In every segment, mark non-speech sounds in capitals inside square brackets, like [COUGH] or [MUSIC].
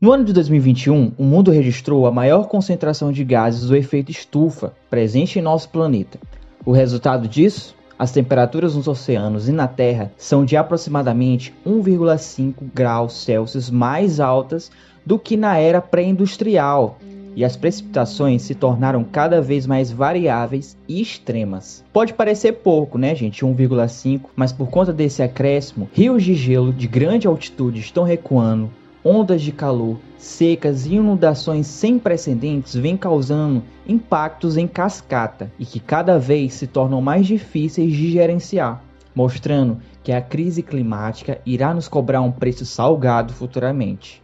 No ano de 2021, o mundo registrou a maior concentração de gases do efeito estufa presente em nosso planeta. O resultado disso? As temperaturas nos oceanos e na Terra são de aproximadamente 1,5 graus Celsius mais altas do que na era pré-industrial, e as precipitações se tornaram cada vez mais variáveis e extremas. Pode parecer pouco, né, gente? 1,5, mas por conta desse acréscimo, rios de gelo de grande altitude estão recuando, ondas de calor, secas e inundações sem precedentes vêm causando impactos em cascata e que cada vez se tornam mais difíceis de gerenciar, mostrando que a crise climática irá nos cobrar um preço salgado futuramente.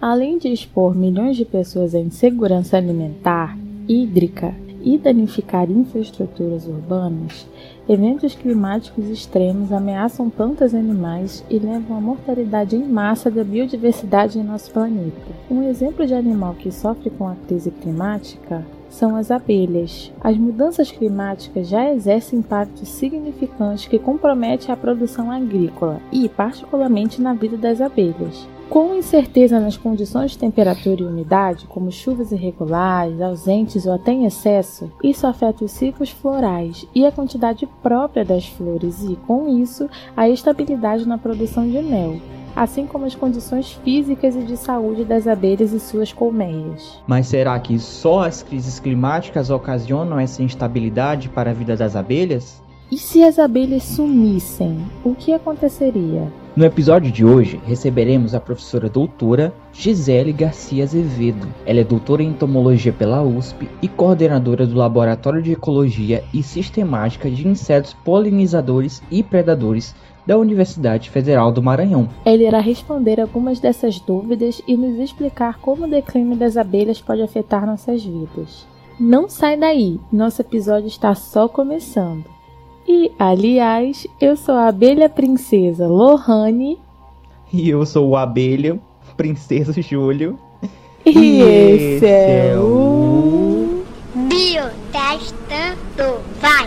Além de expor milhões de pessoas à insegurança alimentar, hídrica e danificar infraestruturas urbanas, eventos climáticos extremos ameaçam plantas animais e levam à mortalidade em massa da biodiversidade em nosso planeta. Um exemplo de animal que sofre com a crise climática são as abelhas. As mudanças climáticas já exercem impactos significantes que comprometem a produção agrícola e, particularmente, na vida das abelhas. Com incerteza nas condições de temperatura e umidade, como chuvas irregulares, ausentes ou até em excesso, isso afeta os ciclos florais e a quantidade própria das flores e, com isso, a estabilidade na produção de mel, assim como as condições físicas e de saúde das abelhas e suas colmeias. Mas será que só as crises climáticas ocasionam essa instabilidade para a vida das abelhas? E se as abelhas sumissem, o que aconteceria? No episódio de hoje, receberemos a professora doutora Gisele Garcia Azevedo. Ela é doutora em entomologia pela USP e coordenadora do Laboratório de Ecologia e Sistemática de Insetos Polinizadores e Predadores da Universidade Federal do Maranhão. Ela irá responder algumas dessas dúvidas e nos explicar como o declínio das abelhas pode afetar nossas vidas. Não sai daí, nosso episódio está só começando. E, aliás, eu sou a abelha princesa Lohane. E eu sou o abelha princesa Júlio. E, e esse é, é o. Biotestando. Vai!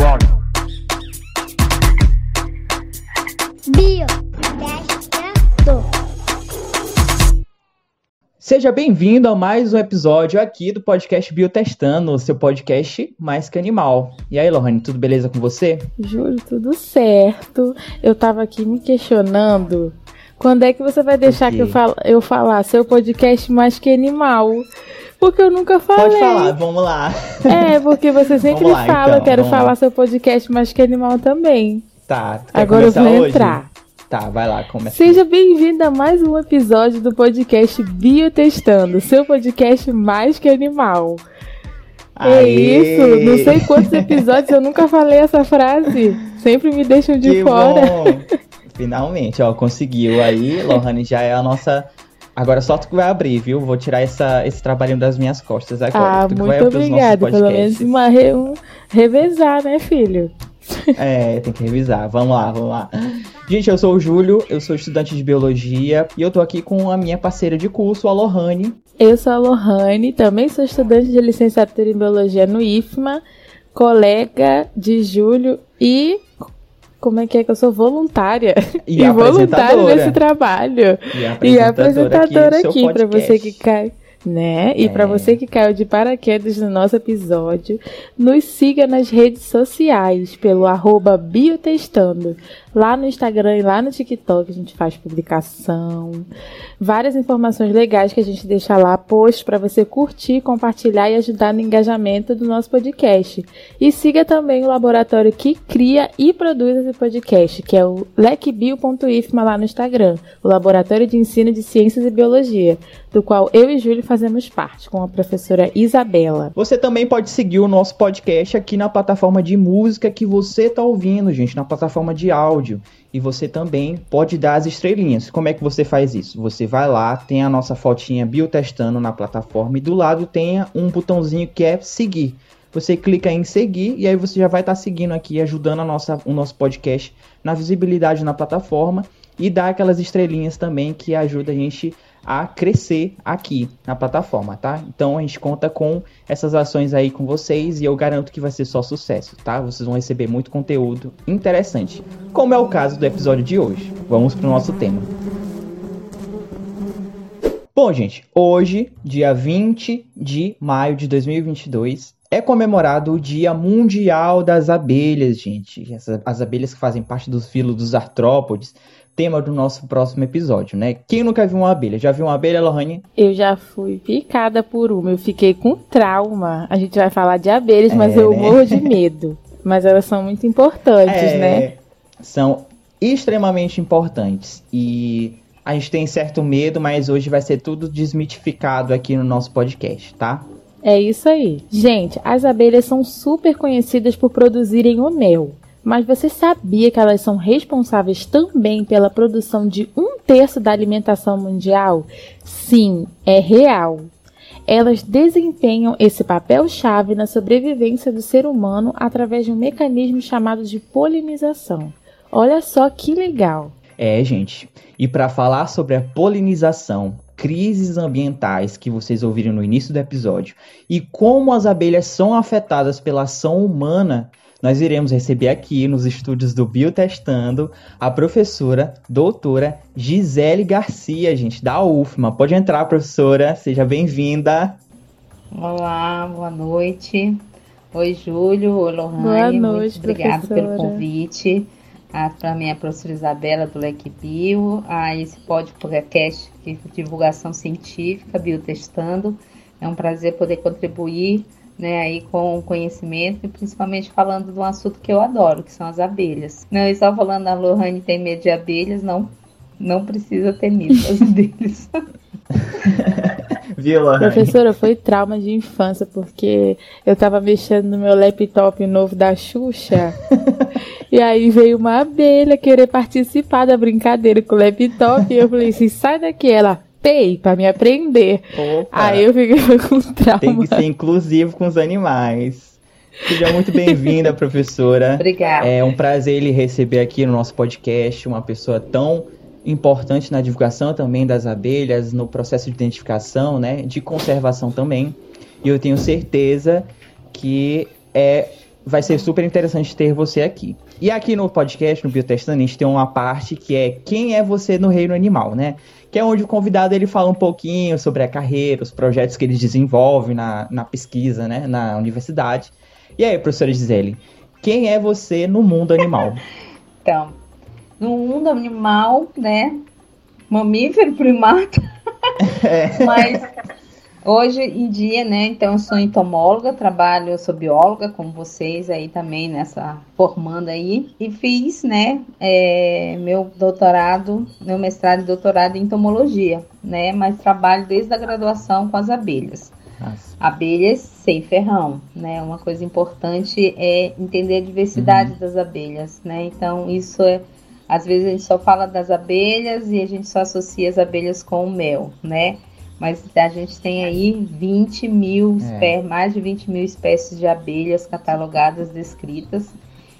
Vai! Biotestando. Seja bem-vindo a mais um episódio aqui do podcast Biotestando, o seu podcast mais que animal. E aí, Lohane, tudo beleza com você? Juro, tudo certo. Eu tava aqui me questionando quando é que você vai deixar que eu, fal eu falar seu podcast mais que animal? Porque eu nunca falei. Pode falar, vamos lá. É, porque você [LAUGHS] sempre lá, fala, então, eu quero falar lá. seu podcast mais que animal também. Tá. Agora eu vou hoje? entrar. Tá, vai lá, começa. Seja bem-vindo a mais um episódio do podcast Biotestando, seu podcast mais que animal. É Aê! É isso, não sei quantos episódios eu nunca falei essa frase. Sempre me deixam de que fora. Bom. Finalmente, ó, conseguiu aí. Lohane já é a nossa. Agora só tu que vai abrir, viu? Vou tirar essa, esse trabalhinho das minhas costas agora. Ah, muito obrigada. Pelo menos uma re... um... revezar, né, filho? É, tem que revisar. Vamos lá, vamos lá. Gente, eu sou o Júlio, eu sou estudante de biologia e eu tô aqui com a minha parceira de curso, a Lohane. Eu sou a Lohane, também sou estudante de licenciatura em biologia no IFMA, colega de Júlio e como é que é que eu sou voluntária e, [LAUGHS] e voluntária nesse trabalho e apresentadora, e apresentadora aqui, aqui para você que cai né? E é. para você que caiu de paraquedas no nosso episódio, nos siga nas redes sociais pelo arroba biotestando. Lá no Instagram e lá no TikTok a gente faz publicação, várias informações legais que a gente deixa lá post para você curtir, compartilhar e ajudar no engajamento do nosso podcast. E siga também o laboratório que cria e produz esse podcast, que é o lecbio.ifma lá no Instagram, o Laboratório de Ensino de Ciências e Biologia, do qual eu e Júlio fazemos parte, com a professora Isabela. Você também pode seguir o nosso podcast aqui na plataforma de música que você está ouvindo, gente, na plataforma de áudio áudio e você também pode dar as estrelinhas. Como é que você faz isso? Você vai lá, tem a nossa fotinha biotestando na plataforma e do lado tem um botãozinho que é seguir. Você clica em seguir e aí você já vai estar tá seguindo aqui, ajudando a nossa, o nosso podcast na visibilidade na plataforma e dá aquelas estrelinhas também que ajuda a gente a crescer aqui na plataforma, tá? Então a gente conta com essas ações aí com vocês e eu garanto que vai ser só sucesso, tá? Vocês vão receber muito conteúdo interessante, como é o caso do episódio de hoje. Vamos para o nosso tema. Bom, gente, hoje, dia 20 de maio de 2022, é comemorado o Dia Mundial das Abelhas, gente. as abelhas que fazem parte dos filos dos artrópodes, tema do nosso próximo episódio, né? Quem nunca viu uma abelha? Já viu uma abelha, Lohane? Eu já fui picada por uma, eu fiquei com trauma. A gente vai falar de abelhas, mas é, eu né? morro de [LAUGHS] medo. Mas elas são muito importantes, é, né? São extremamente importantes. E a gente tem certo medo, mas hoje vai ser tudo desmitificado aqui no nosso podcast, tá? É isso aí. Gente, as abelhas são super conhecidas por produzirem o mel. Mas você sabia que elas são responsáveis também pela produção de um terço da alimentação mundial? Sim, é real. Elas desempenham esse papel-chave na sobrevivência do ser humano através de um mecanismo chamado de polinização. Olha só que legal! É, gente. E para falar sobre a polinização, crises ambientais que vocês ouviram no início do episódio e como as abelhas são afetadas pela ação humana, nós iremos receber aqui nos estúdios do Biotestando a professora doutora Gisele Garcia, gente, da UFMA. Pode entrar, professora, seja bem-vinda. Olá, boa noite. Oi, Júlio. Oi, Lohane. Boa noite, Muito obrigada pelo convite para mim, a professora Isabela do Leque Bio, a esse podcast de divulgação científica, Biotestando. É um prazer poder contribuir né, aí com o conhecimento e principalmente falando de um assunto que eu adoro, que são as abelhas. Não, e só falando, a Lohane tem medo de abelhas, não, não precisa ter medo das [LAUGHS] abelhas. Vila. Professora, foi trauma de infância, porque eu tava mexendo no meu laptop novo da Xuxa. [LAUGHS] e aí veio uma abelha querer participar da brincadeira com o laptop. E eu falei assim: sai daqui. Ela, pei, pra me aprender. Opa. Aí eu fiquei [LAUGHS] com trauma. Tem que ser inclusivo com os animais. Seja muito bem-vinda, [LAUGHS] professora. Obrigada. É um prazer lhe receber aqui no nosso podcast, uma pessoa tão importante na divulgação também das abelhas, no processo de identificação, né, de conservação também. E eu tenho certeza que é, vai ser super interessante ter você aqui. E aqui no podcast, no Biotestando, a gente tem uma parte que é quem é você no reino animal, né? Que é onde o convidado ele fala um pouquinho sobre a carreira, os projetos que ele desenvolve na, na pesquisa, né, na universidade. E aí, professora Gisele, quem é você no mundo animal? [LAUGHS] Então, no mundo animal, né? Mamífero, primata. É. [LAUGHS] Mas hoje em dia, né? Então, eu sou entomóloga, trabalho, eu sou bióloga, como vocês aí também, nessa formando aí. E fiz, né? É, meu doutorado, meu mestrado e doutorado em entomologia, né? Mas trabalho desde a graduação com as abelhas. Nossa. Abelhas sem ferrão, né? Uma coisa importante é entender a diversidade uhum. das abelhas, né? Então, isso é às vezes a gente só fala das abelhas e a gente só associa as abelhas com o mel, né? Mas a gente tem aí 20 mil, é. mais de 20 mil espécies de abelhas catalogadas, descritas.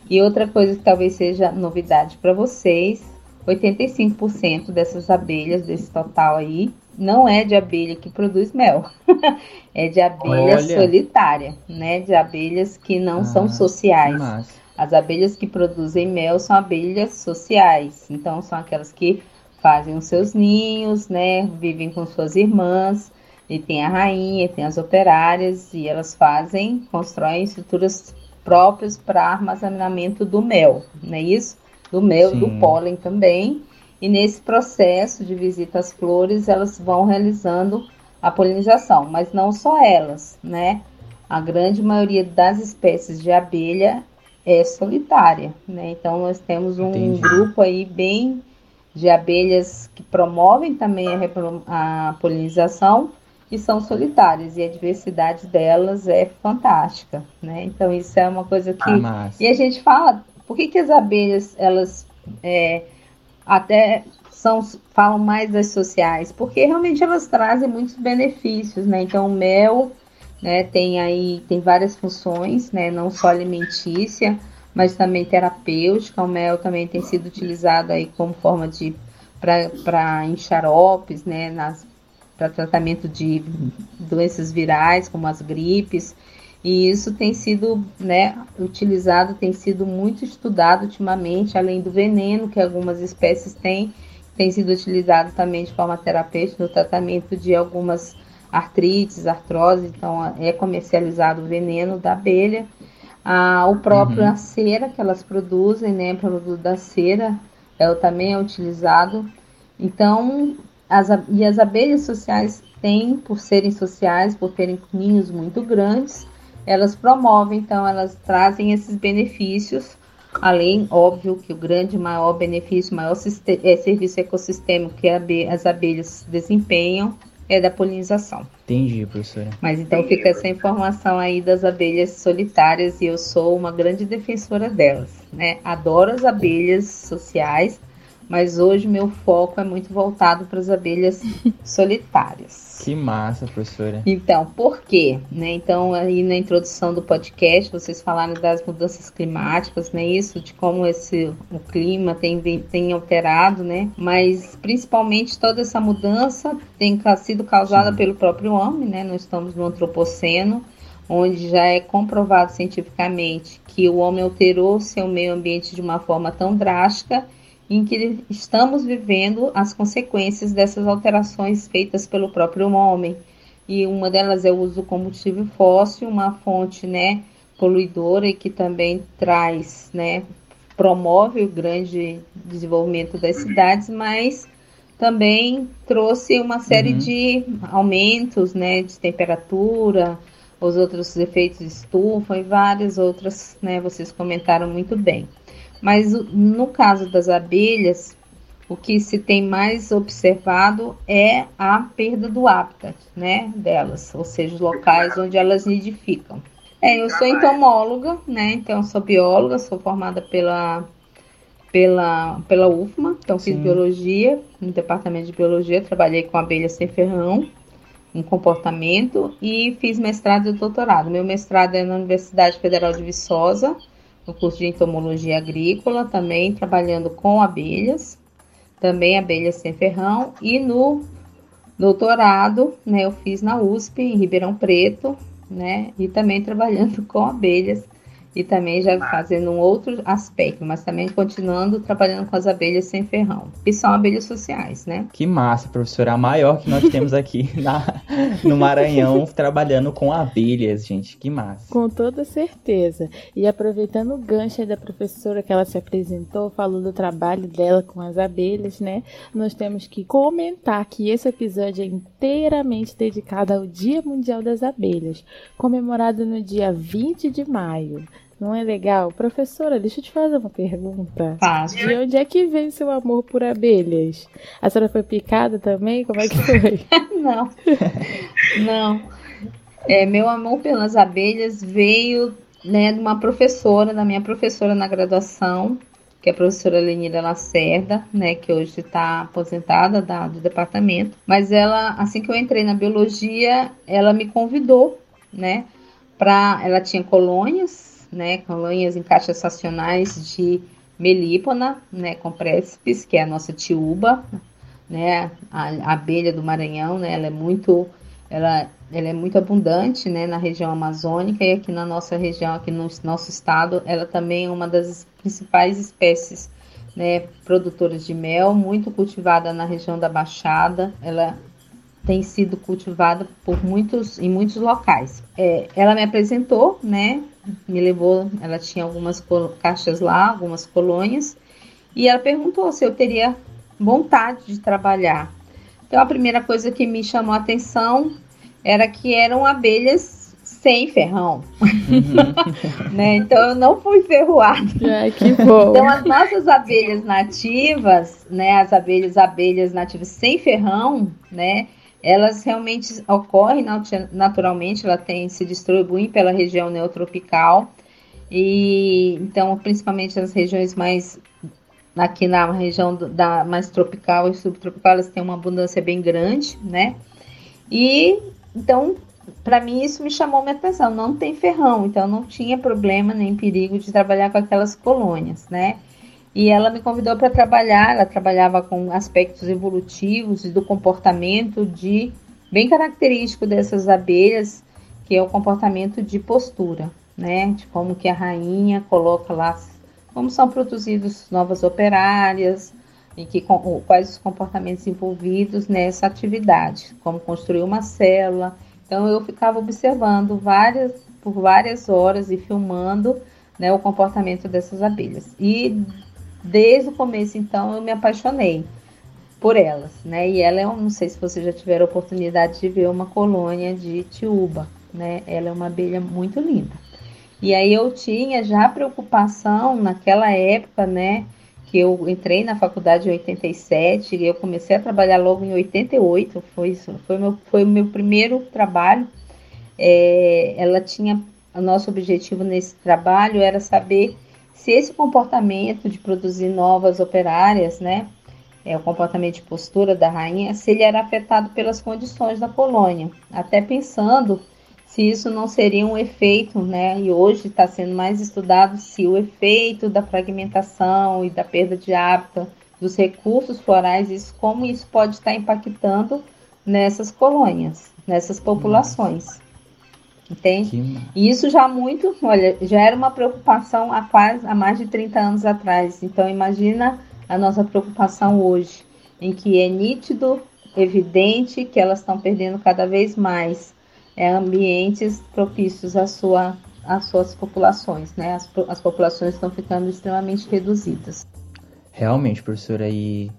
E outra coisa que talvez seja novidade para vocês, 85% dessas abelhas, desse total aí, não é de abelha que produz mel. [LAUGHS] é de abelha Olha. solitária, né? De abelhas que não ah, são sociais. Massa. As abelhas que produzem mel são abelhas sociais, então são aquelas que fazem os seus ninhos, né? Vivem com suas irmãs, e tem a rainha, tem as operárias, e elas fazem, constroem estruturas próprias para armazenamento do mel, não é isso? Do mel e do pólen também. E nesse processo de visita às flores, elas vão realizando a polinização, mas não só elas, né? A grande maioria das espécies de abelha é solitária, né? Então nós temos um Entendi. grupo aí bem de abelhas que promovem também a, a polinização e são solitárias e a diversidade delas é fantástica, né? Então isso é uma coisa que ah, e a gente fala por que, que as abelhas elas é, até são falam mais das sociais porque realmente elas trazem muitos benefícios, né? Então o mel né? Tem aí tem várias funções, né? Não só alimentícia, mas também terapêutica. O mel também tem sido utilizado aí como forma de para em xaropes, né? Para tratamento de doenças virais, como as gripes. E isso tem sido né, utilizado, tem sido muito estudado ultimamente, além do veneno que algumas espécies têm, tem sido utilizado também de forma terapêutica no tratamento de algumas artrites, artrose, então é comercializado o veneno da abelha. Ah, o próprio uhum. a cera que elas produzem, né, o produto da cera, ela também é utilizado. Então, as, e as abelhas sociais têm, por serem sociais, por terem ninhos muito grandes, elas promovem, então elas trazem esses benefícios, além, óbvio, que o grande, maior benefício, maior é, serviço ecossistêmico que as abelhas desempenham é da polinização. Entendi, professora. Mas então fica essa informação aí das abelhas solitárias e eu sou uma grande defensora delas, né? Adoro as abelhas sociais, mas hoje meu foco é muito voltado para as abelhas [LAUGHS] solitárias. Que massa, professora. Então, por quê? Né? Então, aí na introdução do podcast, vocês falaram das mudanças climáticas, né? Isso, de como esse, o clima tem, tem alterado, né? Mas, principalmente, toda essa mudança tem sido causada Sim. pelo próprio homem, né? Nós estamos no antropoceno, onde já é comprovado cientificamente que o homem alterou seu meio ambiente de uma forma tão drástica em que estamos vivendo as consequências dessas alterações feitas pelo próprio homem. E uma delas é o uso do combustível fóssil, uma fonte né, poluidora e que também traz, né, promove o grande desenvolvimento das cidades, mas também trouxe uma série uhum. de aumentos né, de temperatura, os outros efeitos de estufa e várias outras, né, vocês comentaram muito bem. Mas no caso das abelhas, o que se tem mais observado é a perda do hábitat, né, delas, ou seja, os locais onde elas nidificam. É, eu sou entomóloga, né, então sou bióloga, sou formada pela pela pela UFMA, então fiz Sim. biologia no departamento de biologia, trabalhei com abelhas sem ferrão, em comportamento e fiz mestrado e doutorado. Meu mestrado é na Universidade Federal de Viçosa no curso de entomologia agrícola, também trabalhando com abelhas, também abelhas sem ferrão, e no doutorado, né, eu fiz na USP, em Ribeirão Preto, né, e também trabalhando [LAUGHS] com abelhas e também já fazendo um outro aspecto, mas também continuando trabalhando com as abelhas sem ferrão, que são abelhas sociais, né? Que massa, professora, a maior que nós temos aqui [LAUGHS] na, no Maranhão, trabalhando com abelhas, gente, que massa. Com toda certeza. E aproveitando o gancho da professora que ela se apresentou, falou do trabalho dela com as abelhas, né? Nós temos que comentar que esse episódio é inteiramente dedicado ao Dia Mundial das Abelhas, comemorado no dia 20 de maio. Não é legal? Professora, deixa eu te fazer uma pergunta. Fácil. De onde é que vem seu amor por abelhas? A senhora foi picada também? Como é que foi? [LAUGHS] Não. Não. É, meu amor pelas abelhas veio né, de uma professora, da minha professora na graduação, que é a professora Lenira Lacerda, né, que hoje está aposentada da, do departamento. Mas ela, assim que eu entrei na biologia, ela me convidou, né, para, ela tinha colônias né, colônias em caixas estacionais de melípona, né, com précipes, que é a nossa tiúba, né, a, a, abelha do Maranhão, né, ela é muito, ela, ela é muito abundante, né, na região amazônica e aqui na nossa região, aqui no nosso estado, ela também é uma das principais espécies, né, produtoras de mel, muito cultivada na região da Baixada, ela tem sido cultivada por muitos em muitos locais. É, ela me apresentou, né, me levou, ela tinha algumas caixas lá, algumas colônias, e ela perguntou se eu teria vontade de trabalhar. Então a primeira coisa que me chamou a atenção era que eram abelhas sem ferrão. Uhum. [LAUGHS] né? Então eu não fui ferroada. Ai, que bom. Então as nossas abelhas nativas, né, as abelhas abelhas nativas sem ferrão, né, elas realmente ocorrem naturalmente, ela tem se distribuem pela região neotropical e então principalmente nas regiões mais aqui na região da mais tropical e subtropical elas têm uma abundância bem grande, né? E então para mim isso me chamou minha atenção. Não tem ferrão, então não tinha problema nem perigo de trabalhar com aquelas colônias, né? E ela me convidou para trabalhar, ela trabalhava com aspectos evolutivos e do comportamento de bem característico dessas abelhas, que é o comportamento de postura, né? De como que a rainha coloca lá como são produzidos novas operárias e que, quais os comportamentos envolvidos nessa atividade, como construir uma célula. Então eu ficava observando várias por várias horas e filmando né, o comportamento dessas abelhas. E desde o começo, então, eu me apaixonei por elas, né? E ela é, não sei se vocês já tiveram a oportunidade de ver uma colônia de tiúba, né? Ela é uma abelha muito linda. E aí eu tinha já preocupação naquela época, né? Que eu entrei na faculdade em 87 e eu comecei a trabalhar logo em 88. Foi isso, foi meu, foi o meu primeiro trabalho. É, ela tinha o nosso objetivo nesse trabalho era saber se esse comportamento de produzir novas operárias, né, é, o comportamento de postura da rainha, se ele era afetado pelas condições da colônia, até pensando se isso não seria um efeito, né? E hoje está sendo mais estudado se o efeito da fragmentação e da perda de hábitat dos recursos florais, isso, como isso pode estar impactando nessas colônias, nessas populações. Entende? E isso já muito, olha, já era uma preocupação há quase há mais de 30 anos atrás. Então imagina a nossa preocupação hoje, em que é nítido, evidente que elas estão perdendo cada vez mais é, ambientes propícios à sua, às suas populações, né? As, as populações estão ficando extremamente reduzidas. Realmente, professora, e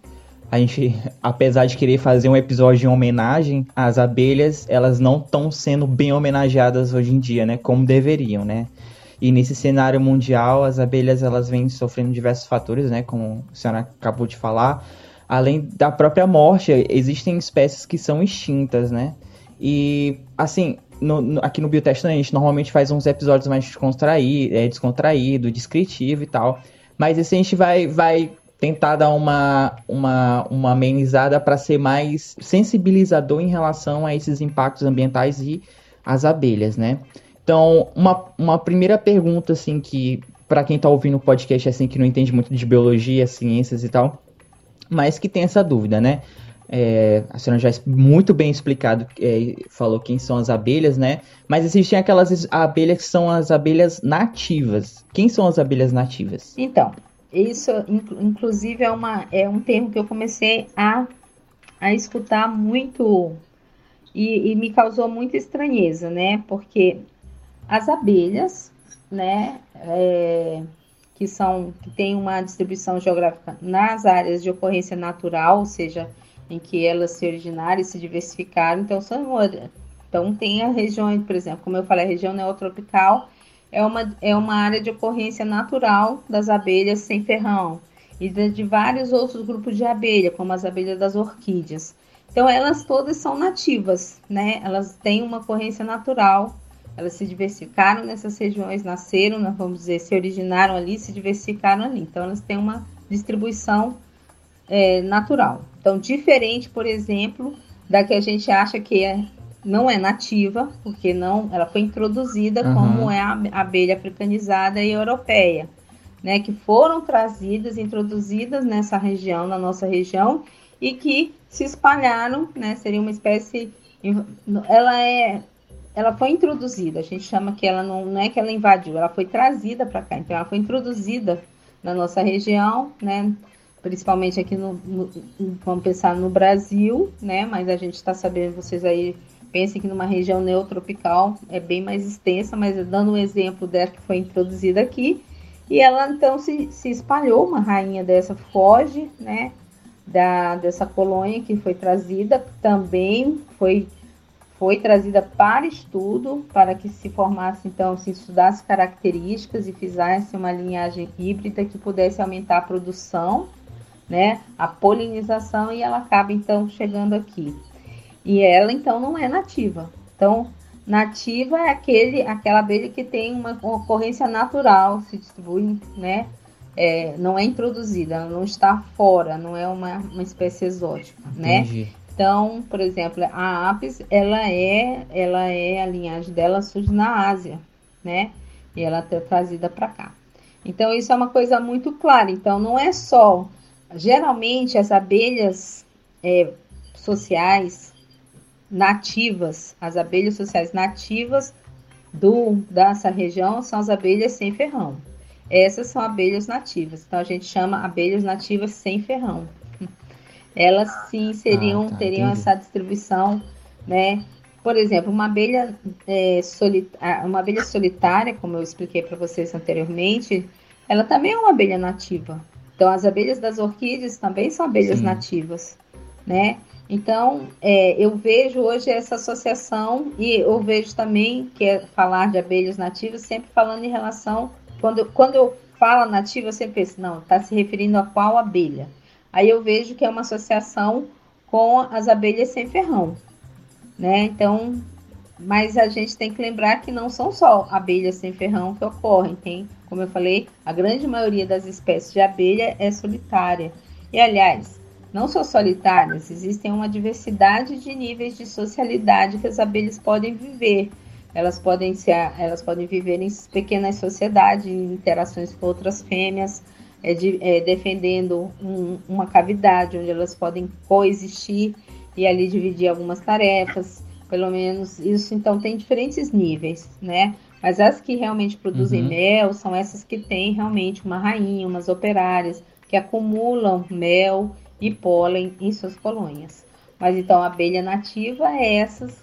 a gente, apesar de querer fazer um episódio de homenagem, as abelhas, elas não estão sendo bem homenageadas hoje em dia, né? Como deveriam, né? E nesse cenário mundial, as abelhas, elas vêm sofrendo diversos fatores, né? Como a senhora acabou de falar. Além da própria morte, existem espécies que são extintas, né? E, assim, no, no, aqui no Biotestando a gente normalmente faz uns episódios mais descontraído, é, descontraído, descritivo e tal. Mas esse a gente vai, vai tentar dar uma, uma, uma amenizada para ser mais sensibilizador em relação a esses impactos ambientais e as abelhas, né? Então, uma, uma primeira pergunta, assim, que para quem está ouvindo o podcast, assim, que não entende muito de biologia, ciências e tal, mas que tem essa dúvida, né? É, a senhora já muito bem explicado, é, falou quem são as abelhas, né? Mas existem aquelas abelhas que são as abelhas nativas. Quem são as abelhas nativas? Então, isso inclusive é, uma, é um termo que eu comecei a, a escutar muito e, e me causou muita estranheza, né? Porque as abelhas, né? É, que são que têm uma distribuição geográfica nas áreas de ocorrência natural, ou seja, em que elas se originaram e se diversificaram. Então, são, então tem a região, por exemplo, como eu falei, a região neotropical é uma, é uma área de ocorrência natural das abelhas sem ferrão e de, de vários outros grupos de abelha, como as abelhas das orquídeas. Então, elas todas são nativas, né? Elas têm uma ocorrência natural, elas se diversificaram nessas regiões, nasceram, né, vamos dizer, se originaram ali, se diversificaram ali. Então, elas têm uma distribuição é, natural. Então, diferente, por exemplo, da que a gente acha que é, não é nativa, porque não, ela foi introduzida uhum. como é a abelha africanizada e europeia, né, que foram trazidas, introduzidas nessa região, na nossa região, e que se espalharam, né, seria uma espécie, ela é, ela foi introduzida, a gente chama que ela não, não é que ela invadiu, ela foi trazida para cá, então ela foi introduzida na nossa região, né, principalmente aqui no, no, vamos pensar no Brasil, né? Mas a gente está sabendo, vocês aí pensem que numa região neotropical é bem mais extensa, mas dando um exemplo dessa que foi introduzida aqui, e ela então se, se espalhou, uma rainha dessa foge, né? Da, dessa colônia que foi trazida, também foi foi trazida para estudo, para que se formasse, então, se estudasse características e fizesse uma linhagem híbrida que pudesse aumentar a produção né? A polinização e ela acaba então chegando aqui. E ela então não é nativa. Então, nativa é aquele, aquela abelha que tem uma ocorrência natural, se distribui, né? É, não é introduzida, ela não está fora, não é uma, uma espécie exótica, né? Entendi. né? Então, por exemplo, a apis, ela é, ela é a linhagem dela surge na Ásia, né? E ela é trazida para cá. Então, isso é uma coisa muito clara. Então, não é só Geralmente, as abelhas é, sociais, nativas, as abelhas sociais nativas do dessa região são as abelhas sem ferrão. Essas são abelhas nativas. Então a gente chama abelhas nativas sem ferrão. [LAUGHS] Elas sim seriam ah, tá, teriam entendi. essa distribuição, né? Por exemplo, uma abelha, é, uma abelha solitária, como eu expliquei para vocês anteriormente, ela também é uma abelha nativa. Então, as abelhas das orquídeas também são abelhas sim. nativas, né? Então, é, eu vejo hoje essa associação e eu vejo também que é falar de abelhas nativas sempre falando em relação. Quando, quando eu falo nativa, eu sempre penso, não, está se referindo a qual abelha? Aí eu vejo que é uma associação com as abelhas sem ferrão, né? Então, mas a gente tem que lembrar que não são só abelhas sem ferrão que ocorrem, tem, como eu falei, a grande maioria das espécies de abelha é solitária. E aliás, não só solitárias, existem uma diversidade de níveis de socialidade que as abelhas podem viver. Elas podem ser, elas podem viver em pequenas sociedades, em interações com outras fêmeas, é, de, é, defendendo um, uma cavidade onde elas podem coexistir e ali dividir algumas tarefas. Pelo menos isso, então, tem diferentes níveis, né? Mas as que realmente produzem uhum. mel são essas que têm realmente uma rainha, umas operárias, que acumulam mel e pólen em suas colônias. Mas então a abelha nativa é essas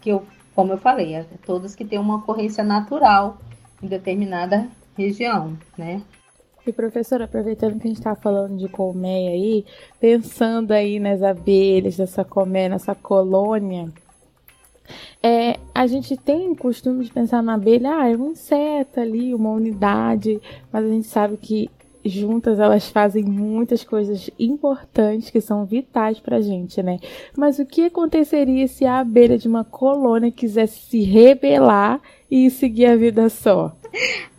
que eu, como eu falei, é todas que têm uma ocorrência natural em determinada região, né? E professora, aproveitando que a gente está falando de colmeia aí, pensando aí nas abelhas, nessa colmeia, nessa colônia, é, a gente tem costume de pensar na abelha, ah, é um inseto ali, uma unidade, mas a gente sabe que juntas elas fazem muitas coisas importantes que são vitais pra gente, né? Mas o que aconteceria se a abelha de uma colônia quisesse se rebelar e seguir a vida só?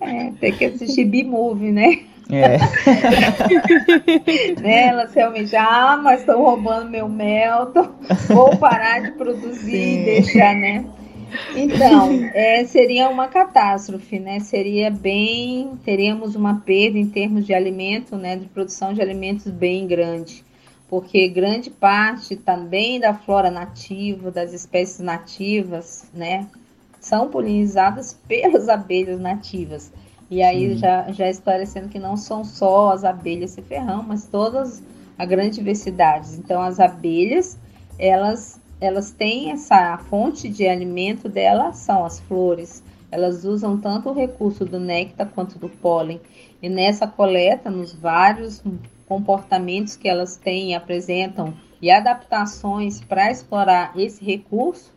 É, tem que assistir B-Movie, né? É. [LAUGHS] né, elas realmente, ah, mas estão roubando meu mel, tô... vou parar de produzir Sim. e deixar, né? Então, é, seria uma catástrofe, né? Seria bem, teríamos uma perda em termos de alimento, né? De produção de alimentos bem grande, porque grande parte também da flora nativa, das espécies nativas, né? São polinizadas [LAUGHS] pelas abelhas nativas. E aí já, já esclarecendo que não são só as abelhas sem ferrão, mas todas a grande diversidade. Então as abelhas, elas elas têm essa fonte de alimento dela são as flores. Elas usam tanto o recurso do néctar quanto do pólen. E nessa coleta, nos vários comportamentos que elas têm e apresentam e adaptações para explorar esse recurso,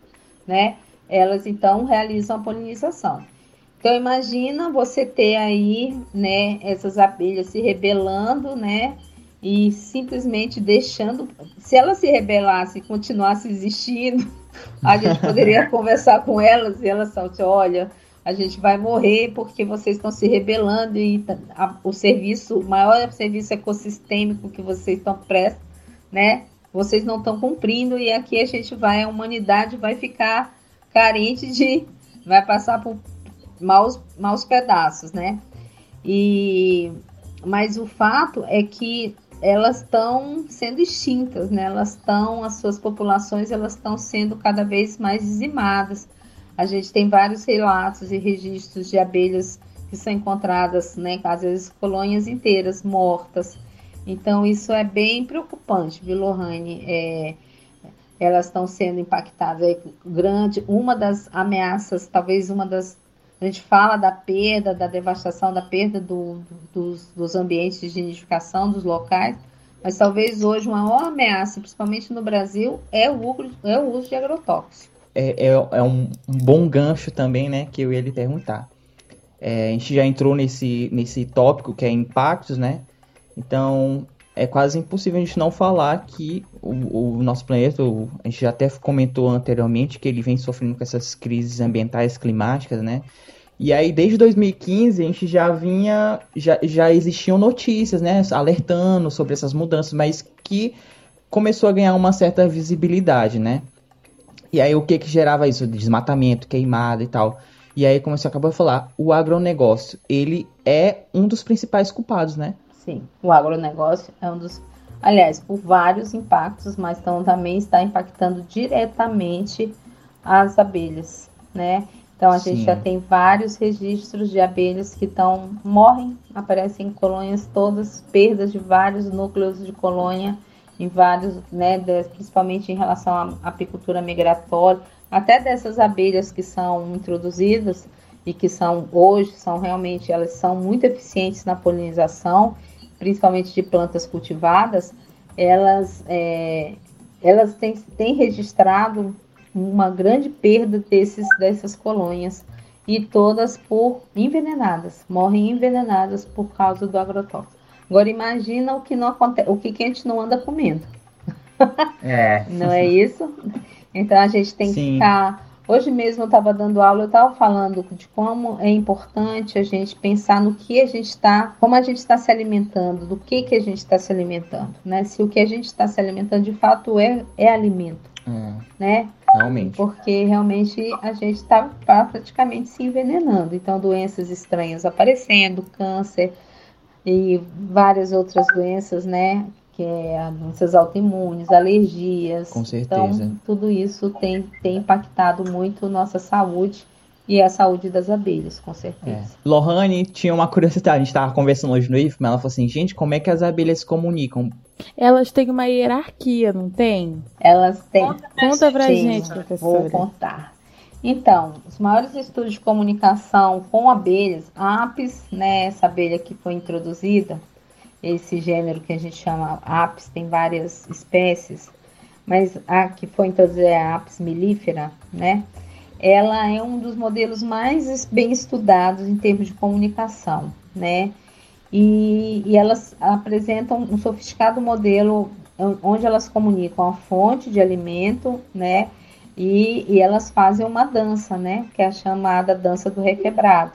né? Elas então realizam a polinização. Então imagina você ter aí, né, essas abelhas se rebelando, né, e simplesmente deixando. Se ela se rebelasse e continuasse existindo, a gente poderia [LAUGHS] conversar com elas e elas falassem: olha, a gente vai morrer porque vocês estão se rebelando e a, o serviço, o maior serviço ecossistêmico que vocês estão prestes, né? Vocês não estão cumprindo e aqui a gente vai, a humanidade vai ficar carente de, vai passar por maus, maus pedaços, né? E, mas o fato é que elas estão sendo extintas, né? Elas estão, as suas populações, elas estão sendo cada vez mais dizimadas. A gente tem vários relatos e registros de abelhas que são encontradas, né? Às vezes colônias inteiras mortas. Então isso é bem preocupante, viu, Lohane? É, elas estão sendo impactadas. É grande, uma das ameaças, talvez uma das a gente fala da perda, da devastação, da perda do, dos, dos ambientes de nidificação, dos locais, mas talvez hoje uma maior ameaça, principalmente no Brasil, é o uso, é o uso de agrotóxico. É, é, é um, um, bom gancho também, né, que eu ia lhe perguntar. É, a gente já entrou nesse, nesse tópico que é impactos, né? Então, é quase impossível a gente não falar que o, o nosso planeta, o, a gente já até comentou anteriormente que ele vem sofrendo com essas crises ambientais, climáticas, né? E aí, desde 2015, a gente já vinha, já, já existiam notícias, né, alertando sobre essas mudanças, mas que começou a ganhar uma certa visibilidade, né? E aí, o que que gerava isso? Desmatamento, queimada e tal. E aí, como você acabou de falar, o agronegócio, ele é um dos principais culpados, né? Sim, o agronegócio é um dos aliás, por vários impactos, mas então, também está impactando diretamente as abelhas, né? Então a Sim. gente já tem vários registros de abelhas que estão morrem, aparecem em colônias todas, perdas de vários núcleos de colônia em vários, né, principalmente em relação à apicultura migratória, até dessas abelhas que são introduzidas e que são hoje são realmente elas são muito eficientes na polinização, principalmente de plantas cultivadas, elas é, elas têm, têm registrado uma grande perda desses, dessas colônias e todas por envenenadas, morrem envenenadas por causa do agrotóxico. Agora imagina o que não acontece, o que, que a gente não anda comendo. É. [LAUGHS] não é isso? Então a gente tem Sim. que ficar. Hoje mesmo eu estava dando aula, eu estava falando de como é importante a gente pensar no que a gente está, como a gente está se alimentando, do que que a gente está se alimentando, né? Se o que a gente está se alimentando de fato é, é alimento, hum. né? Realmente. Porque realmente a gente está praticamente se envenenando. Então, doenças estranhas aparecendo, câncer e várias outras doenças, né? Que é doenças autoimunes, alergias. Com certeza. Então, tudo isso tem, tem impactado muito nossa saúde e a saúde das abelhas, com certeza. É. Lohane tinha uma curiosidade, a gente estava conversando hoje no IFMA, ela falou assim, gente, como é que as abelhas se comunicam? Elas têm uma hierarquia, não tem? Elas têm. Conta pra, Conta pra gente, gente, professora. Vou contar. Então, os maiores estudos de comunicação com abelhas, a apis, né, essa abelha que foi introduzida, esse gênero que a gente chama apis, tem várias espécies, mas a que foi introduzida é a apis mellifera, né? ela é um dos modelos mais bem estudados em termos de comunicação, né? E, e elas apresentam um sofisticado modelo onde elas comunicam a fonte de alimento, né? E, e elas fazem uma dança, né? Que é a chamada dança do requebrado.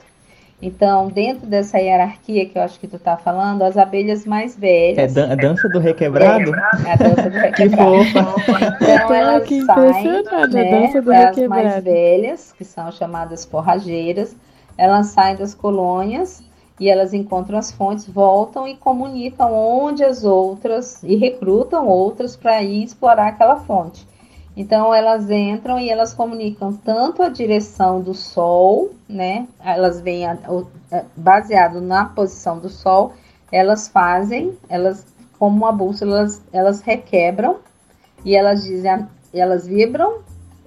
Então, dentro dessa hierarquia que eu acho que tu tá falando, as abelhas mais velhas. É dan a dança do requebrado? É, a dança do [LAUGHS] requebrado. que fofa. Então, elas que saem, né, dança do as mais velhas, que são chamadas forrageiras, elas saem das colônias e elas encontram as fontes, voltam e comunicam onde as outras e recrutam outras para ir explorar aquela fonte. Então elas entram e elas comunicam tanto a direção do sol, né? Elas vêm a, a, baseado na posição do sol, elas fazem, elas como uma bússola, elas, elas requebram e elas dizem, elas vibram,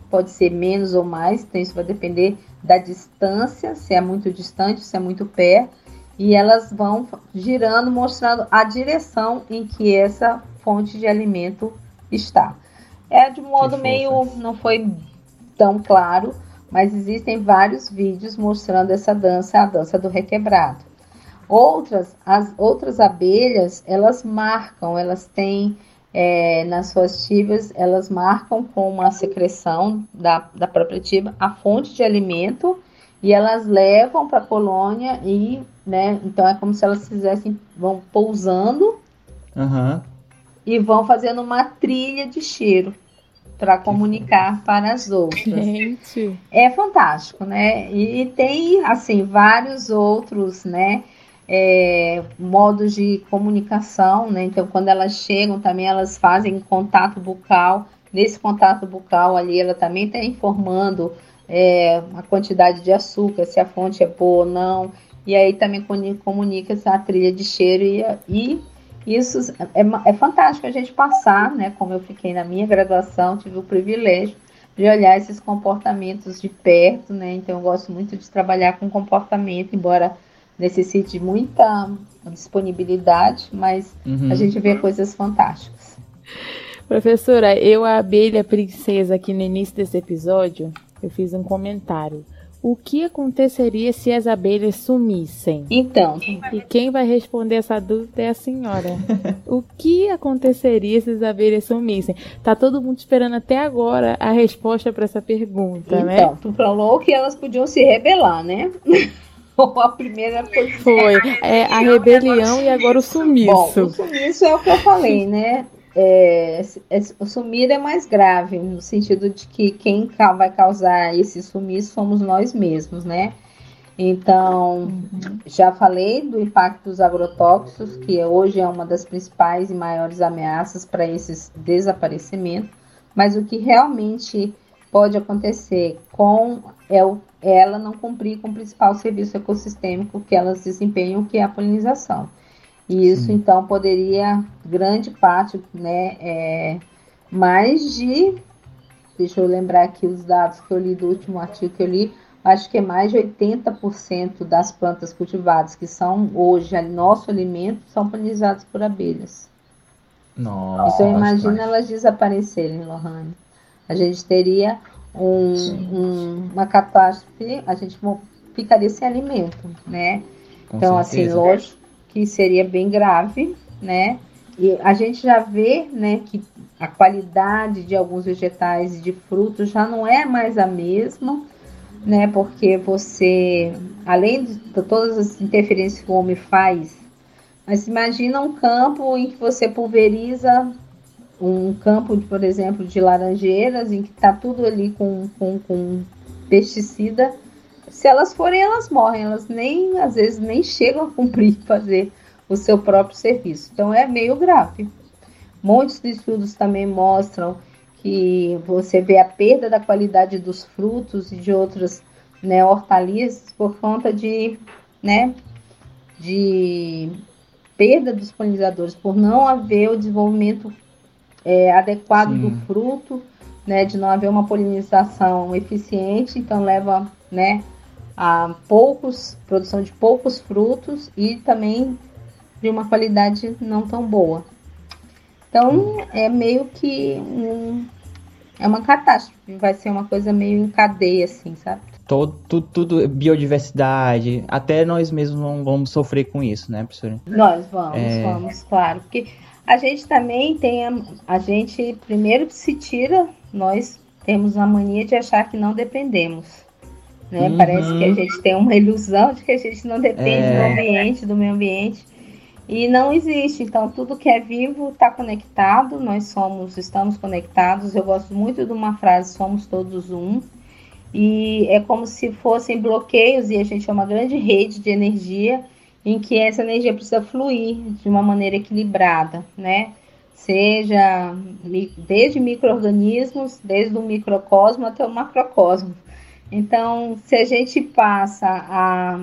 pode ser menos ou mais, então isso vai depender da distância, se é muito distante, se é muito perto, e elas vão girando, mostrando a direção em que essa fonte de alimento está. É de modo meio. não foi tão claro, mas existem vários vídeos mostrando essa dança, a dança do requebrado. Outras, as outras abelhas, elas marcam, elas têm é, nas suas tibas, elas marcam com uma secreção da, da própria tiba a fonte de alimento e elas levam para a colônia e, né, então é como se elas fizessem, vão pousando uhum e vão fazendo uma trilha de cheiro para comunicar para as outras. Gente. É fantástico, né? E tem assim vários outros, né? É, modos de comunicação, né? Então, quando elas chegam, também elas fazem contato bucal. Nesse contato bucal ali, ela também está informando é, a quantidade de açúcar, se a fonte é boa ou não. E aí também comunica a trilha de cheiro e, e isso é, é fantástico a gente passar, né? Como eu fiquei na minha graduação, tive o privilégio de olhar esses comportamentos de perto, né? Então eu gosto muito de trabalhar com comportamento, embora necessite muita disponibilidade, mas uhum. a gente vê coisas fantásticas. Professora, eu a abelha princesa aqui no início desse episódio, eu fiz um comentário o que aconteceria se as abelhas sumissem? Então. E quem vai responder essa dúvida é a senhora. [LAUGHS] o que aconteceria se as abelhas sumissem? Tá todo mundo esperando até agora a resposta para essa pergunta, então, né? Então, tu falou que elas podiam se rebelar, né? [LAUGHS] Ou a primeira foi. Foi. É, a rebelião e agora o sumiço. Bom, o sumiço é o que eu falei, né? É, é, o sumir é mais grave, no sentido de que quem vai causar esse sumir somos nós mesmos, né? Então, uhum. já falei do impacto dos agrotóxicos, que hoje é uma das principais e maiores ameaças para esses desaparecimentos, mas o que realmente pode acontecer com é ela não cumprir com o principal serviço ecossistêmico que elas desempenham, que é a polinização. E isso, Sim. então, poderia, grande parte, né, é, mais de, deixa eu lembrar aqui os dados que eu li do último artigo que eu li, acho que é mais de 80% das plantas cultivadas que são hoje nosso alimento são polinizadas por abelhas. Nossa, então imagina elas desaparecerem, Lohane. A gente teria um, um, uma catástrofe, a gente ficaria sem alimento, né? Com então, assim, certeza. assim, lógico que seria bem grave, né? E a gente já vê, né, que a qualidade de alguns vegetais e de frutos já não é mais a mesma, né? Porque você, além de todas as interferências que o homem faz, mas imagina um campo em que você pulveriza um campo, por exemplo, de laranjeiras, em que está tudo ali com, com, com pesticida. Se elas forem, elas morrem, elas nem, às vezes, nem chegam a cumprir [LAUGHS] fazer o seu próprio serviço. Então é meio grave. Muitos estudos também mostram que você vê a perda da qualidade dos frutos e de outras né, hortaliças por conta de, né, de perda dos polinizadores, por não haver o desenvolvimento é, adequado Sim. do fruto, né, de não haver uma polinização eficiente, então leva, né, a poucos, produção de poucos frutos e também de uma qualidade não tão boa. Então é meio que um, é uma catástrofe, vai ser uma coisa meio em cadeia, assim, sabe? Todo, tudo, tudo, biodiversidade, até nós mesmos vamos sofrer com isso, né, professora? Nós vamos, é... vamos, claro. Porque a gente também tem, a, a gente primeiro que se tira, nós temos a mania de achar que não dependemos. Né? Uhum. Parece que a gente tem uma ilusão de que a gente não depende é... do ambiente, do meio ambiente. E não existe. Então, tudo que é vivo está conectado. Nós somos, estamos conectados. Eu gosto muito de uma frase: somos todos um. E é como se fossem bloqueios e a gente é uma grande rede de energia em que essa energia precisa fluir de uma maneira equilibrada, né? Seja desde micro-organismos, desde o microcosmo até o macrocosmo. Então, se a gente passa a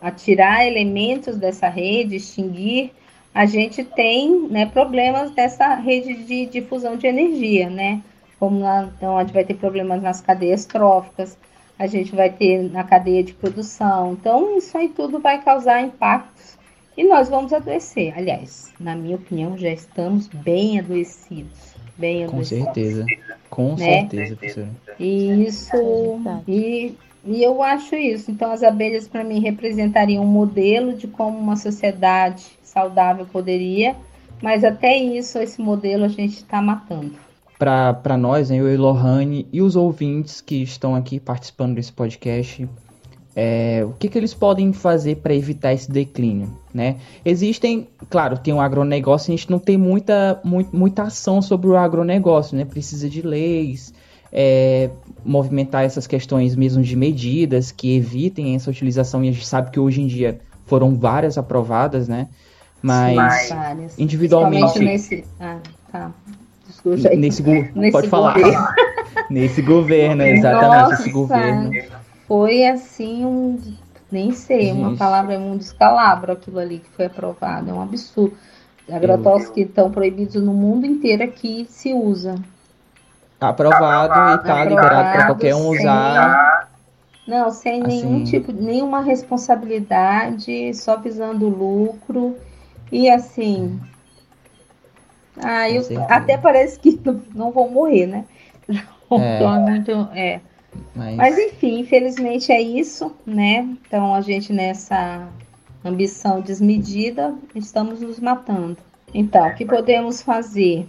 a tirar elementos dessa rede, extinguir, a gente tem né, problemas dessa rede de difusão de energia, né? Como então a gente vai ter problemas nas cadeias tróficas, a gente vai ter na cadeia de produção. Então, isso aí tudo vai causar impactos e nós vamos adoecer. Aliás, na minha opinião, já estamos bem adoecidos. Bem. Com certeza. Com né? certeza, professora. E isso. É e e eu acho isso. Então, as abelhas, para mim, representariam um modelo de como uma sociedade saudável poderia, mas até isso, esse modelo a gente está matando. Para nós, né, eu e Lohane e os ouvintes que estão aqui participando desse podcast, é, o que, que eles podem fazer para evitar esse declínio? Né? Existem, claro, tem um agronegócio, a gente não tem muita, muito, muita ação sobre o agronegócio, né? precisa de leis, é, movimentar essas questões mesmo de medidas que evitem essa utilização, e a gente sabe que hoje em dia foram várias aprovadas, né? Mas várias. individualmente. Nesse... Ah, tá. Desculpa, nesse, go... nesse pode falar. Governo. [LAUGHS] nesse governo, exatamente, Nossa, esse governo. Foi assim um. Nem sei, uma palavra é um descalabro aquilo ali que foi aprovado. É um absurdo. Agrotóxicos que estão proibidos no mundo inteiro aqui se usa aprovado, aprovado e tá liberado para qualquer um usar. Não, sem assim, nenhum tipo, nenhuma responsabilidade, só visando lucro. E assim. Ah, eu, até parece que não, [LAUGHS] não vou morrer, né? É. [LAUGHS] muito, é. Mas... Mas enfim, infelizmente é isso, né? Então a gente nessa ambição desmedida, estamos nos matando. Então, o que podemos fazer?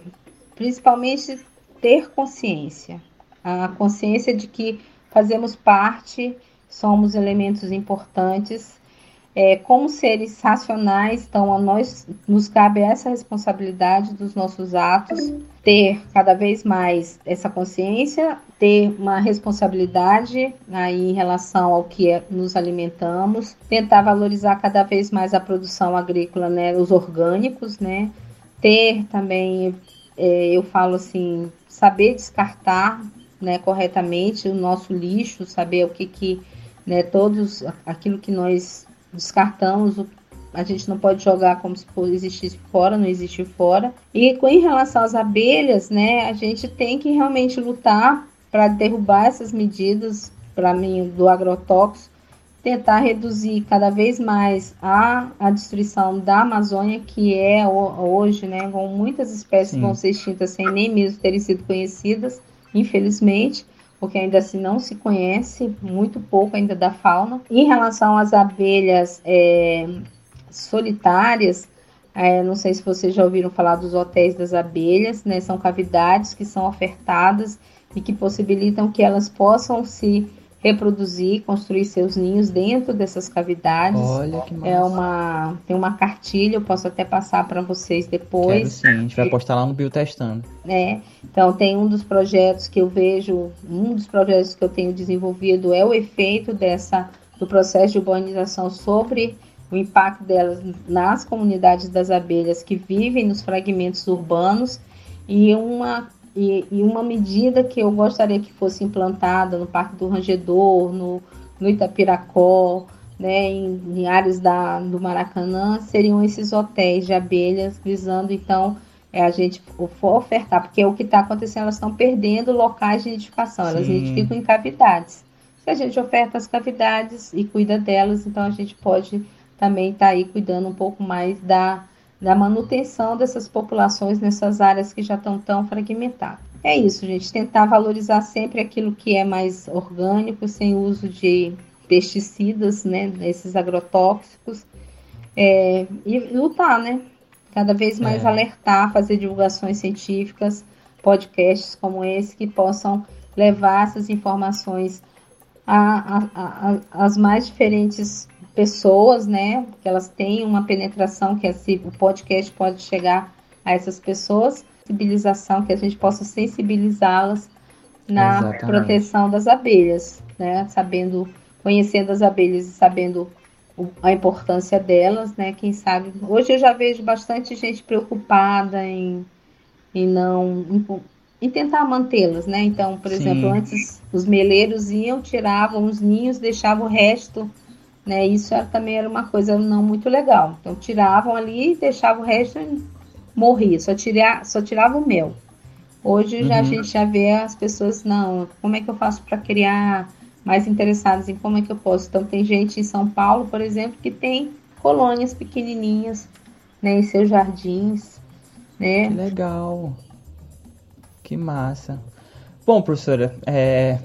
Principalmente ter consciência, a consciência de que fazemos parte, somos elementos importantes. É, como seres racionais, então a nós nos cabe essa responsabilidade dos nossos atos, ter cada vez mais essa consciência, ter uma responsabilidade aí em relação ao que é, nos alimentamos, tentar valorizar cada vez mais a produção agrícola, né, os orgânicos, né, ter também, é, eu falo assim, saber descartar, né, corretamente o nosso lixo, saber o que que, né, todos aquilo que nós descartamos, a gente não pode jogar como se existisse fora, não existe fora. E com em relação às abelhas, né, a gente tem que realmente lutar para derrubar essas medidas, para mim, do agrotóxico, tentar reduzir cada vez mais a, a destruição da Amazônia, que é hoje, né, com muitas espécies Sim. vão ser extintas sem nem mesmo terem sido conhecidas, infelizmente, porque ainda assim não se conhece muito pouco ainda da fauna. Em relação às abelhas é, solitárias, é, não sei se vocês já ouviram falar dos hotéis das abelhas, né? São cavidades que são ofertadas e que possibilitam que elas possam se reproduzir, construir seus ninhos dentro dessas cavidades. Olha que massa. É uma tem uma cartilha, eu posso até passar para vocês depois. Quero sim, a gente vai postar lá no Biotestando. É. Então tem um dos projetos que eu vejo, um dos projetos que eu tenho desenvolvido é o efeito dessa do processo de urbanização sobre o impacto delas nas comunidades das abelhas que vivem nos fragmentos urbanos e uma e, e, uma medida que eu gostaria que fosse implantada no Parque do Rangedor, no, no Itapiracó, né, em, em áreas da, do Maracanã, seriam esses hotéis de abelhas, visando então é, a gente for ofertar, porque o que está acontecendo, elas estão perdendo locais de nidificação, elas Sim. nidificam em cavidades. Se a gente oferta as cavidades e cuida delas, então a gente pode também estar tá aí cuidando um pouco mais da da manutenção dessas populações nessas áreas que já estão tão fragmentadas. É isso, gente, tentar valorizar sempre aquilo que é mais orgânico, sem uso de pesticidas, né, esses agrotóxicos, é, e lutar, né, cada vez mais é. alertar, fazer divulgações científicas, podcasts como esse que possam levar essas informações às mais diferentes pessoas, né? Que elas têm uma penetração que assim, o podcast pode chegar a essas pessoas, sensibilização, que a gente possa sensibilizá-las na Exatamente. proteção das abelhas, né? Sabendo, conhecendo as abelhas e sabendo a importância delas, né? Quem sabe. Hoje eu já vejo bastante gente preocupada em, em não. Em, em tentar mantê-las, né? Então, por Sim. exemplo, antes os meleiros iam, tiravam os ninhos, deixavam o resto né? Isso era, também era uma coisa não muito legal. Então tiravam ali e deixavam o resto morrer, só, tirar, só tirava o mel. Hoje já, a uhum. gente já vê as pessoas, não, como é que eu faço para criar mais interessados em como é que eu posso. Então tem gente em São Paulo, por exemplo, que tem colônias pequenininhas, né, em seus jardins, né? Que legal. Que massa. Bom, professora, é,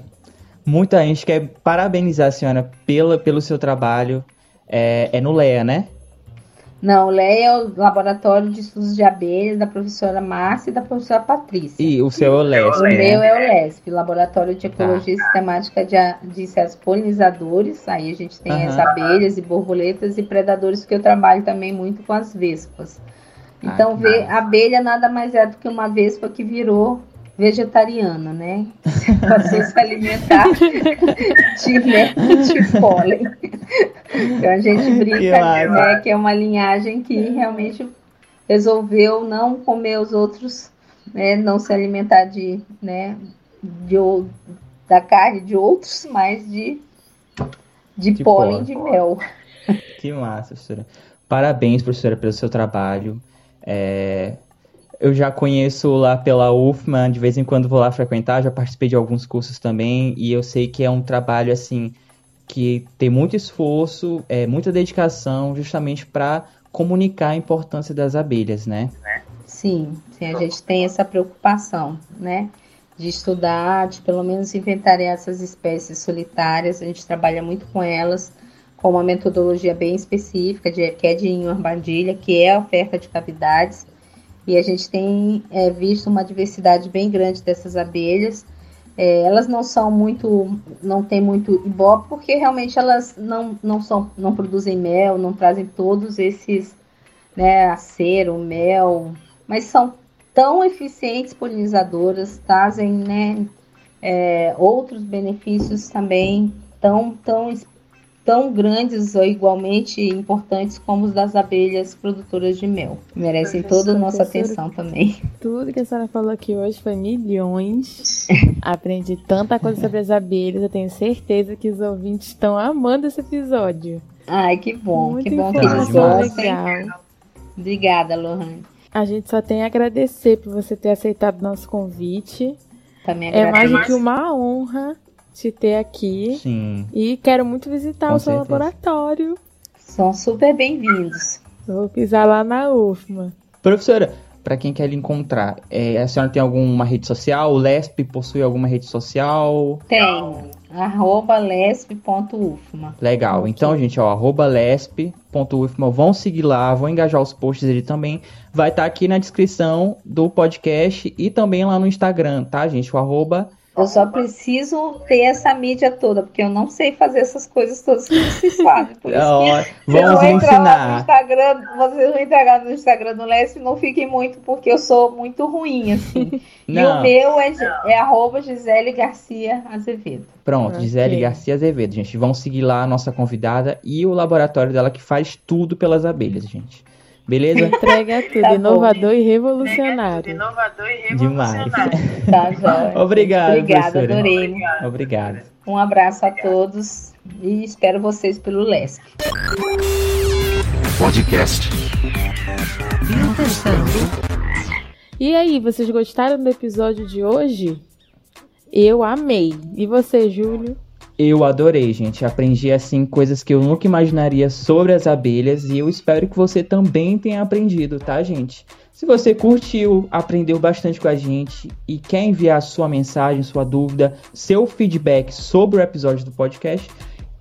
Muita gente quer parabenizar a senhora pela, pelo seu trabalho. É, é no LEA, né? Não, o LEA é o Laboratório de Estudos de Abelhas da professora Márcia e da professora Patrícia. E o seu é o LESP, O né? meu é o LESP, Laboratório de Ecologia tá. Sistemática de, de insetos polinizadores. Aí a gente tem uhum. as abelhas e borboletas e predadores, que eu trabalho também muito com as vespas. Ah, então, ah, ver, a abelha nada mais é do que uma vespa que virou vegetariana, né? [LAUGHS] Passou a se alimentar [LAUGHS] de néctar de pólen. Então a gente brinca que, né, que é uma linhagem que realmente resolveu não comer os outros, né, não se alimentar de, né, de, da carne de outros, mas de, de, de pólen, pólen de mel. Que massa, professora. Parabéns, professora, pelo seu trabalho. É, eu já conheço lá pela UFMA, de vez em quando vou lá frequentar, já participei de alguns cursos também, e eu sei que é um trabalho assim que tem muito esforço, é, muita dedicação, justamente para comunicar a importância das abelhas, né? Sim, sim, a gente tem essa preocupação, né? De estudar, de pelo menos inventariar essas espécies solitárias. A gente trabalha muito com elas, com uma metodologia bem específica, de, que é de armadilha, que é a oferta de cavidades e a gente tem é, visto uma diversidade bem grande dessas abelhas. É, elas não são muito, não tem muito ibope, porque realmente elas não, não, são, não produzem mel, não trazem todos esses, né, acero, mel, mas são tão eficientes polinizadoras, trazem, né, é, outros benefícios também tão, tão, tão grandes ou igualmente importantes como os das abelhas produtoras de mel. Merecem toda a nossa atenção também. [LAUGHS] Tudo que a senhora falou aqui hoje foi milhões. Aprendi tanta coisa sobre as abelhas. Eu tenho certeza que os ouvintes estão amando esse episódio. Ai, que bom, Muito que bom que eles gostem. legal. Obrigada, Lohane. A gente só tem a agradecer por você ter aceitado nosso convite. Também É mais do que uma honra te ter aqui. Sim. E quero muito visitar Com o seu certeza. laboratório. São super bem-vindos. Vou pisar lá na UFMA. Professora, para quem quer lhe encontrar, é, a senhora tem alguma rede social? O LESP possui alguma rede social? Tem arroba lesp.ufma. Legal. Então, gente, ó, arroba lesp.ufma, vão seguir lá, vão engajar os posts ele também. Vai estar aqui na descrição do podcast e também lá no Instagram, tá, gente? O arroba. Eu só preciso ter essa mídia toda, porque eu não sei fazer essas coisas todas que vocês [LAUGHS] fazem. Por isso que vamos vocês vão entrar lá no ensinar. Instagram, vocês vão entrar no Instagram do Lesp, não fiquem muito, porque eu sou muito ruim, assim. [LAUGHS] E o meu é, é arroba Gisele Garcia Azevedo. Pronto, Ok. Gisele Garcia Azevedo, gente. Vão seguir lá a nossa convidada e o laboratório dela que faz tudo pelas abelhas, gente. Beleza? Entrega [LAUGHS] tudo, Tá bom. inovador e revolucionário. Demais. Tá, joia. [LAUGHS] Obrigado, Obrigada, professora. adorei. Obrigado. Um abraço a todos e espero vocês pelo Lesp. Podcast. E aí, vocês gostaram do episódio de hoje? Eu amei. E você, Júlio? Eu adorei, gente. Aprendi assim coisas que eu nunca imaginaria sobre as abelhas e eu espero que você também tenha aprendido, tá, gente? Se você curtiu, aprendeu bastante com a gente e quer enviar sua mensagem, sua dúvida, seu feedback sobre o episódio do podcast,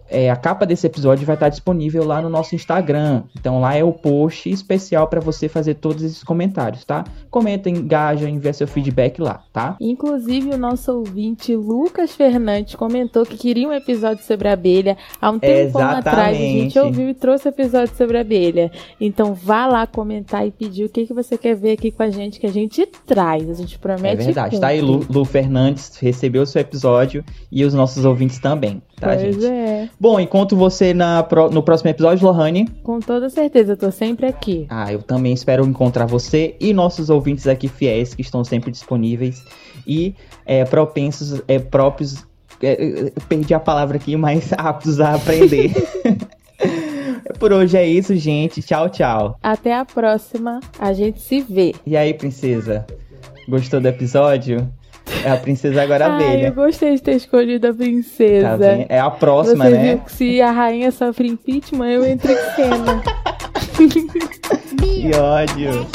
é, a capa desse episódio vai estar disponível lá no nosso Instagram. Então lá é o post especial para você fazer todos esses comentários, tá? Comenta, engaja, envia seu feedback lá, tá? Inclusive, o nosso ouvinte Lucas Fernandes comentou que queria um episódio sobre abelha. Há um tempo atrás a gente ouviu e trouxe episódio sobre abelha. Então vá lá comentar e pedir o que, que você quer ver aqui com a gente, que a gente traz. A gente promete. É verdade, tá aí, Lu. Lu Fernandes recebeu o seu episódio e os nossos ouvintes também, tá, Pois gente? é, Bom, enquanto você na, pro- no próximo episódio, Lohane. com toda certeza, eu tô sempre aqui. Ah, eu também espero encontrar você e nossos ouvintes aqui fiéis que estão sempre disponíveis e é, propensos, é, próprios. é, eu perdi a palavra aqui, mas [LAUGHS] aptos a aprender. [LAUGHS] Por hoje é isso, gente. Tchau, tchau. Até a próxima, a gente se vê. E aí, princesa? Gostou do episódio? É a princesa agora Ai, abelha. eu gostei de ter escolhido a princesa. Tá? É a próxima, Você né? viu que se a rainha sofre impeachment, eu entro em cena. [LAUGHS] Que ódio.